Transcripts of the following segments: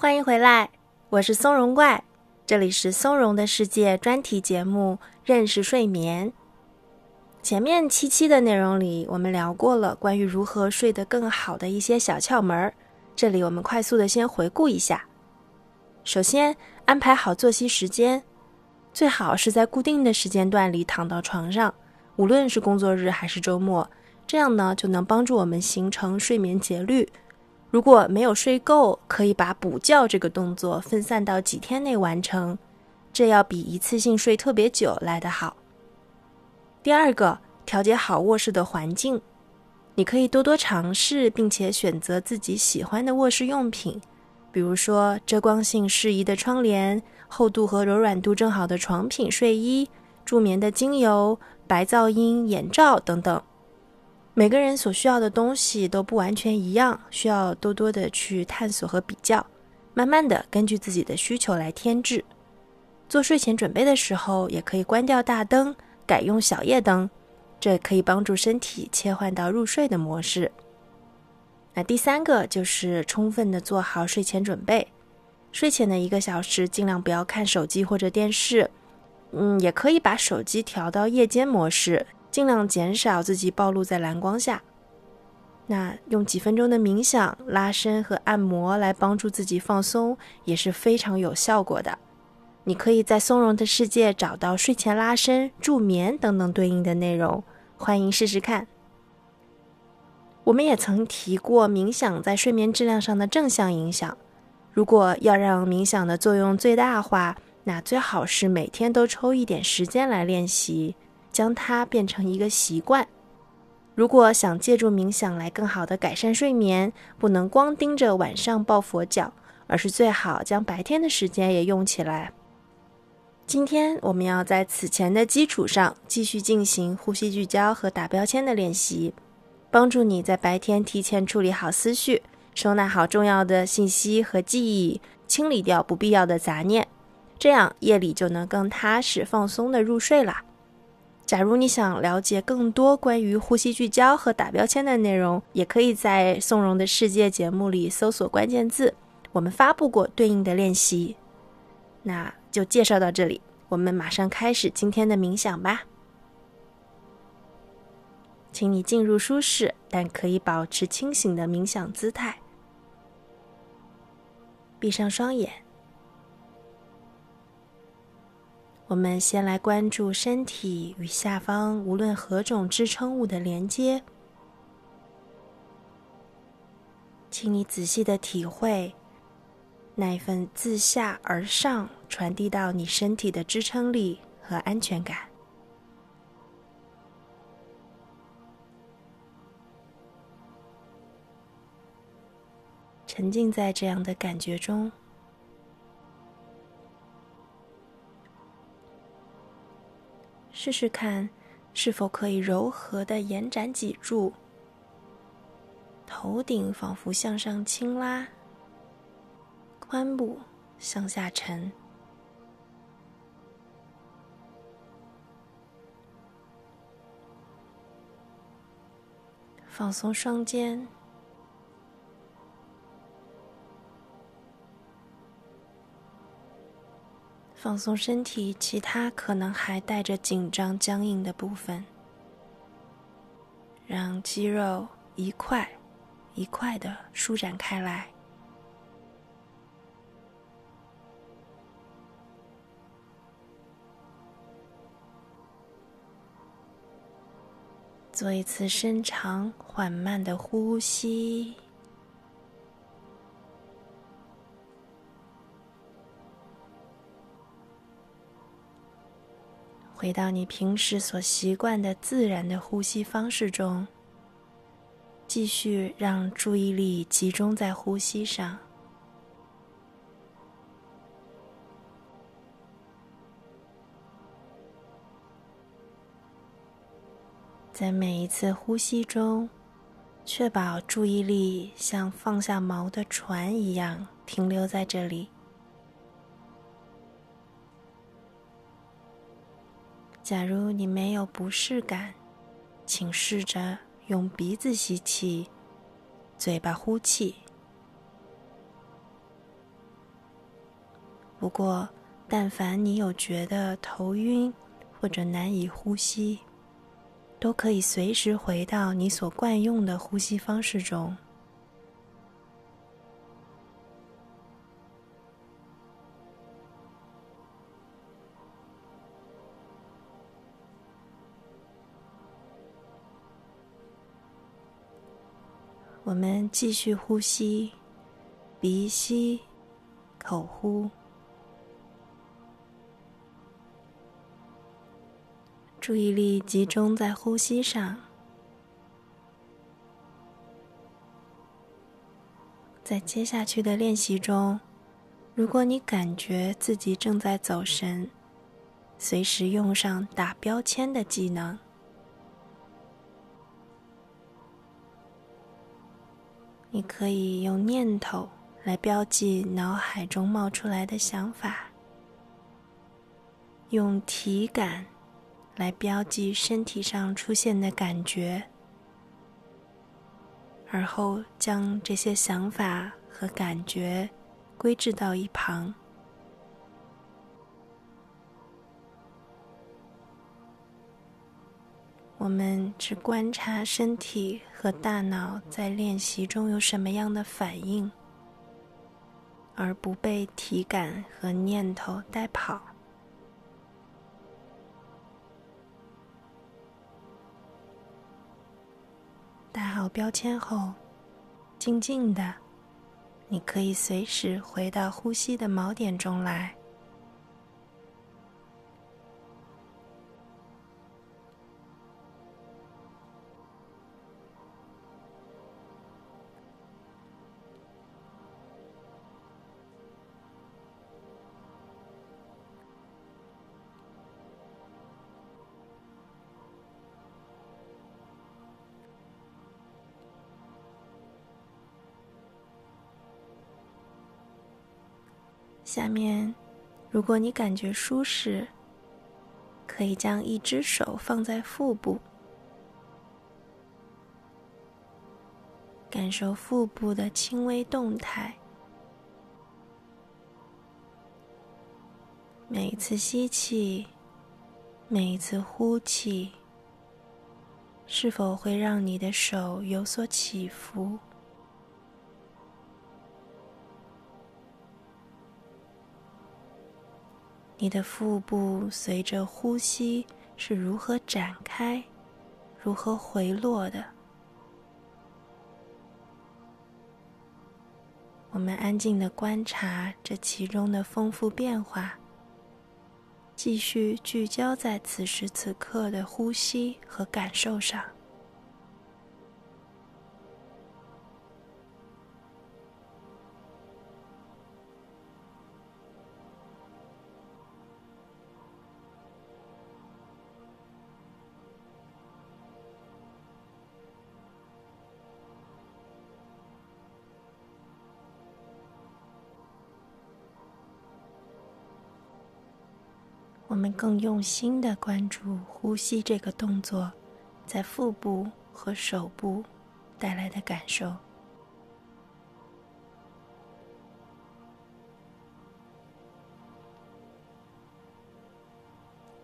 欢迎回来，我是松茸怪，这里是松茸的世界专题节目《认识睡眠》。前面七期的内容里，我们聊过了关于如何睡得更好的一些小窍门儿，这里我们快速的先回顾一下。首先，安排好作息时间，最好是在固定的时间段里躺到床上，无论是工作日还是周末，这样呢就能帮助我们形成睡眠节律。如果没有睡够，可以把补觉这个动作分散到几天内完成，这要比一次性睡特别久来得好。第二个，调节好卧室的环境，你可以多多尝试，并且选择自己喜欢的卧室用品，比如说遮光性适宜的窗帘、厚度和柔软度正好的床品、睡衣、助眠的精油、白噪音眼罩等等。每个人所需要的东西都不完全一样，需要多多的去探索和比较，慢慢的根据自己的需求来添置。做睡前准备的时候，也可以关掉大灯，改用小夜灯，这可以帮助身体切换到入睡的模式。那第三个就是充分的做好睡前准备，睡前的一个小时尽量不要看手机或者电视，嗯，也可以把手机调到夜间模式。尽量减少自己暴露在蓝光下。那用几分钟的冥想、拉伸和按摩来帮助自己放松，也是非常有效果的。你可以在松茸的世界找到睡前拉伸、助眠等等对应的内容，欢迎试试看。我们也曾提过冥想在睡眠质量上的正向影响。如果要让冥想的作用最大化，那最好是每天都抽一点时间来练习。将它变成一个习惯。如果想借助冥想来更好的改善睡眠，不能光盯着晚上抱佛脚，而是最好将白天的时间也用起来。今天我们要在此前的基础上继续进行呼吸聚焦和打标签的练习，帮助你在白天提前处理好思绪，收纳好重要的信息和记忆，清理掉不必要的杂念，这样夜里就能更踏实放松的入睡啦。假如你想了解更多关于呼吸聚焦和打标签的内容，也可以在宋荣的世界节目里搜索关键字，我们发布过对应的练习。那就介绍到这里，我们马上开始今天的冥想吧。请你进入舒适但可以保持清醒的冥想姿态，闭上双眼。我们先来关注身体与下方无论何种支撑物的连接，请你仔细的体会那一份自下而上传递到你身体的支撑力和安全感，沉浸在这样的感觉中。试试看，是否可以柔和的延展脊柱，头顶仿佛向上轻拉，髋部向下沉，放松双肩。放松身体，其他可能还带着紧张、僵硬的部分，让肌肉一块一块的舒展开来。做一次深长、缓慢的呼吸。回到你平时所习惯的自然的呼吸方式中，继续让注意力集中在呼吸上，在每一次呼吸中，确保注意力像放下锚的船一样停留在这里。假如你没有不适感，请试着用鼻子吸气，嘴巴呼气。不过，但凡你有觉得头晕或者难以呼吸，都可以随时回到你所惯用的呼吸方式中。我们继续呼吸，鼻吸，口呼。注意力集中在呼吸上。在接下去的练习中，如果你感觉自己正在走神，随时用上打标签的技能。你可以用念头来标记脑海中冒出来的想法，用体感来标记身体上出现的感觉，而后将这些想法和感觉归置到一旁。我们只观察身体和大脑在练习中有什么样的反应，而不被体感和念头带跑。打好标签后，静静的，你可以随时回到呼吸的锚点中来。下面，如果你感觉舒适，可以将一只手放在腹部，感受腹部的轻微动态。每一次吸气，每一次呼气，是否会让你的手有所起伏？你的腹部随着呼吸是如何展开、如何回落的？我们安静的观察这其中的丰富变化，继续聚焦在此时此刻的呼吸和感受上。我们更用心的关注呼吸这个动作，在腹部和手部带来的感受。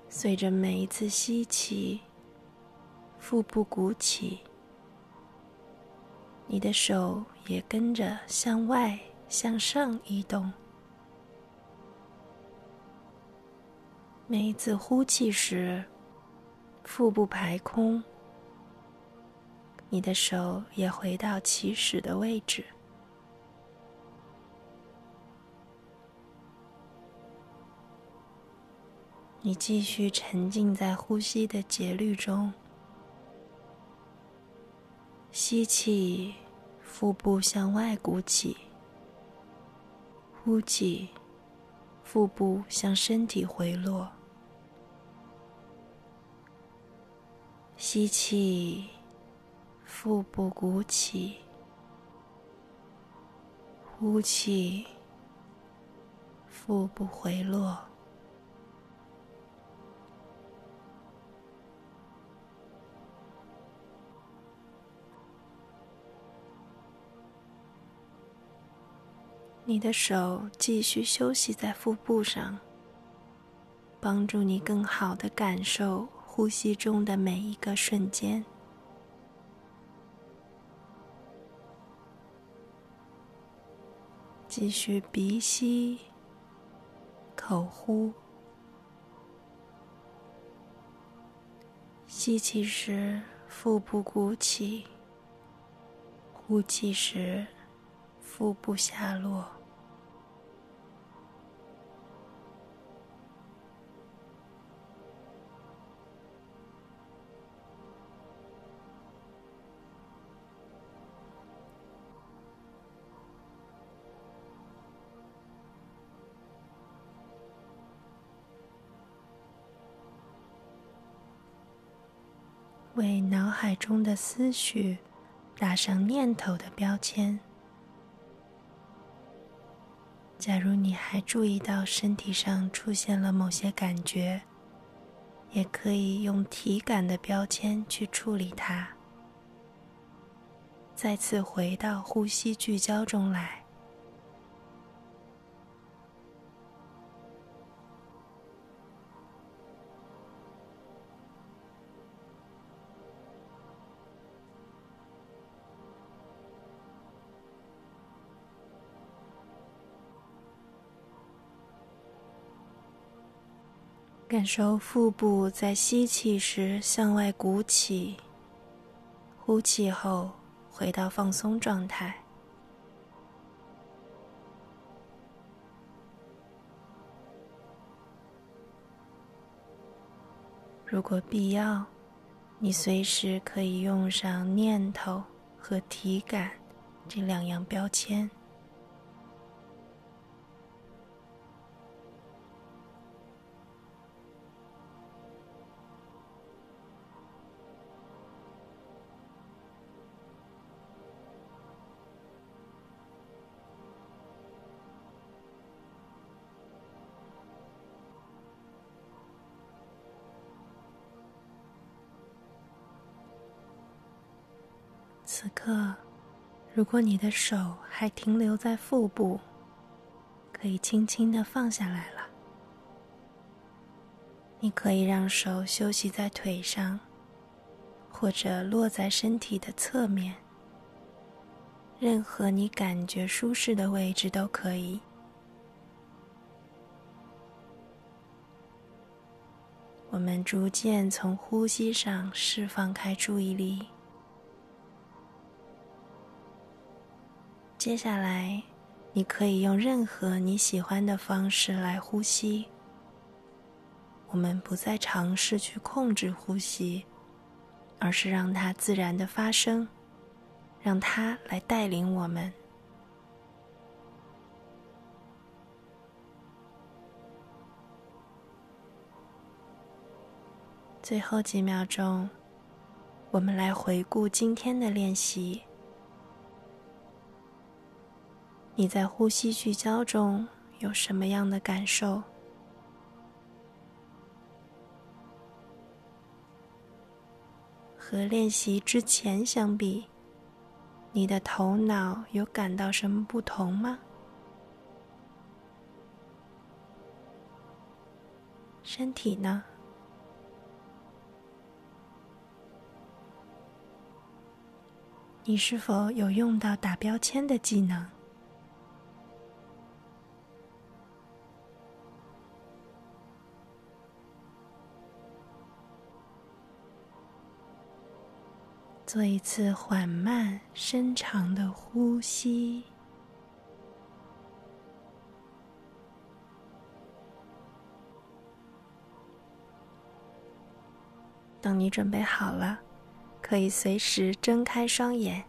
随着每一次吸气，腹部鼓起，你的手也跟着向外向上移动。每一次呼气时，腹部排空，你的手也回到起始的位置。你继续沉浸在呼吸的节律中，吸气，腹部向外鼓起；呼气，腹部向身体回落。吸气，腹部鼓起；呼气，腹部回落。你的手继续休息在腹部上，帮助你更好的感受呼吸中的每一个瞬间。继续鼻吸，口呼。吸气时，腹部鼓起；呼气时，腹部下落。为脑海中的思绪打上念头的标签。假如你还注意到身体上出现了某些感觉，也可以用体感的标签去处理它。再次回到呼吸聚焦中来。感受腹部在吸气时向外鼓起，呼气后回到放松状态。如果必要，你随时可以用上念头和体感这两样标签。此刻，如果你的手还停留在腹部，可以轻轻的放下来了。你可以让手休息在腿上，或者落在身体的侧面，任何你感觉舒适的位置都可以。我们逐渐从呼吸上释放开注意力。接下来，你可以用任何你喜欢的方式来呼吸。我们不再尝试去控制呼吸，而是让它自然的发生，让它来带领我们。最后几秒钟，我们来回顾今天的练习。你在呼吸聚焦中有什么样的感受？和练习之前相比，你的头脑有感到什么不同吗？身体呢？你是否有用到打标签的技能？做一次缓慢、深长的呼吸。当你准备好了，可以随时睁开双眼。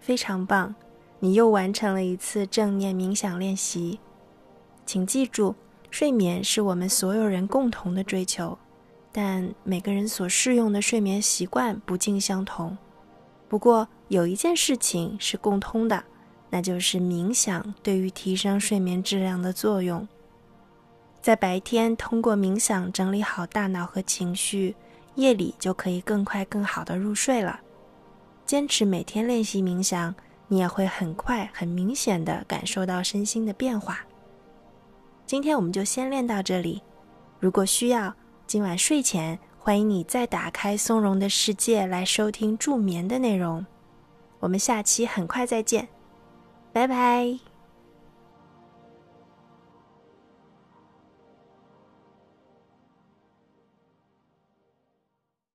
非常棒，你又完成了一次正念冥想练习。请记住，睡眠是我们所有人共同的追求。但每个人所适用的睡眠习惯不尽相同。不过有一件事情是共通的，那就是冥想对于提升睡眠质量的作用。在白天通过冥想整理好大脑和情绪，夜里就可以更快更好的入睡了。坚持每天练习冥想，你也会很快、很明显的感受到身心的变化。今天我们就先练到这里。如果需要，今晚睡前欢迎你再打开松茸的世界来收听助眠的内容。我们下期很快再见，拜拜。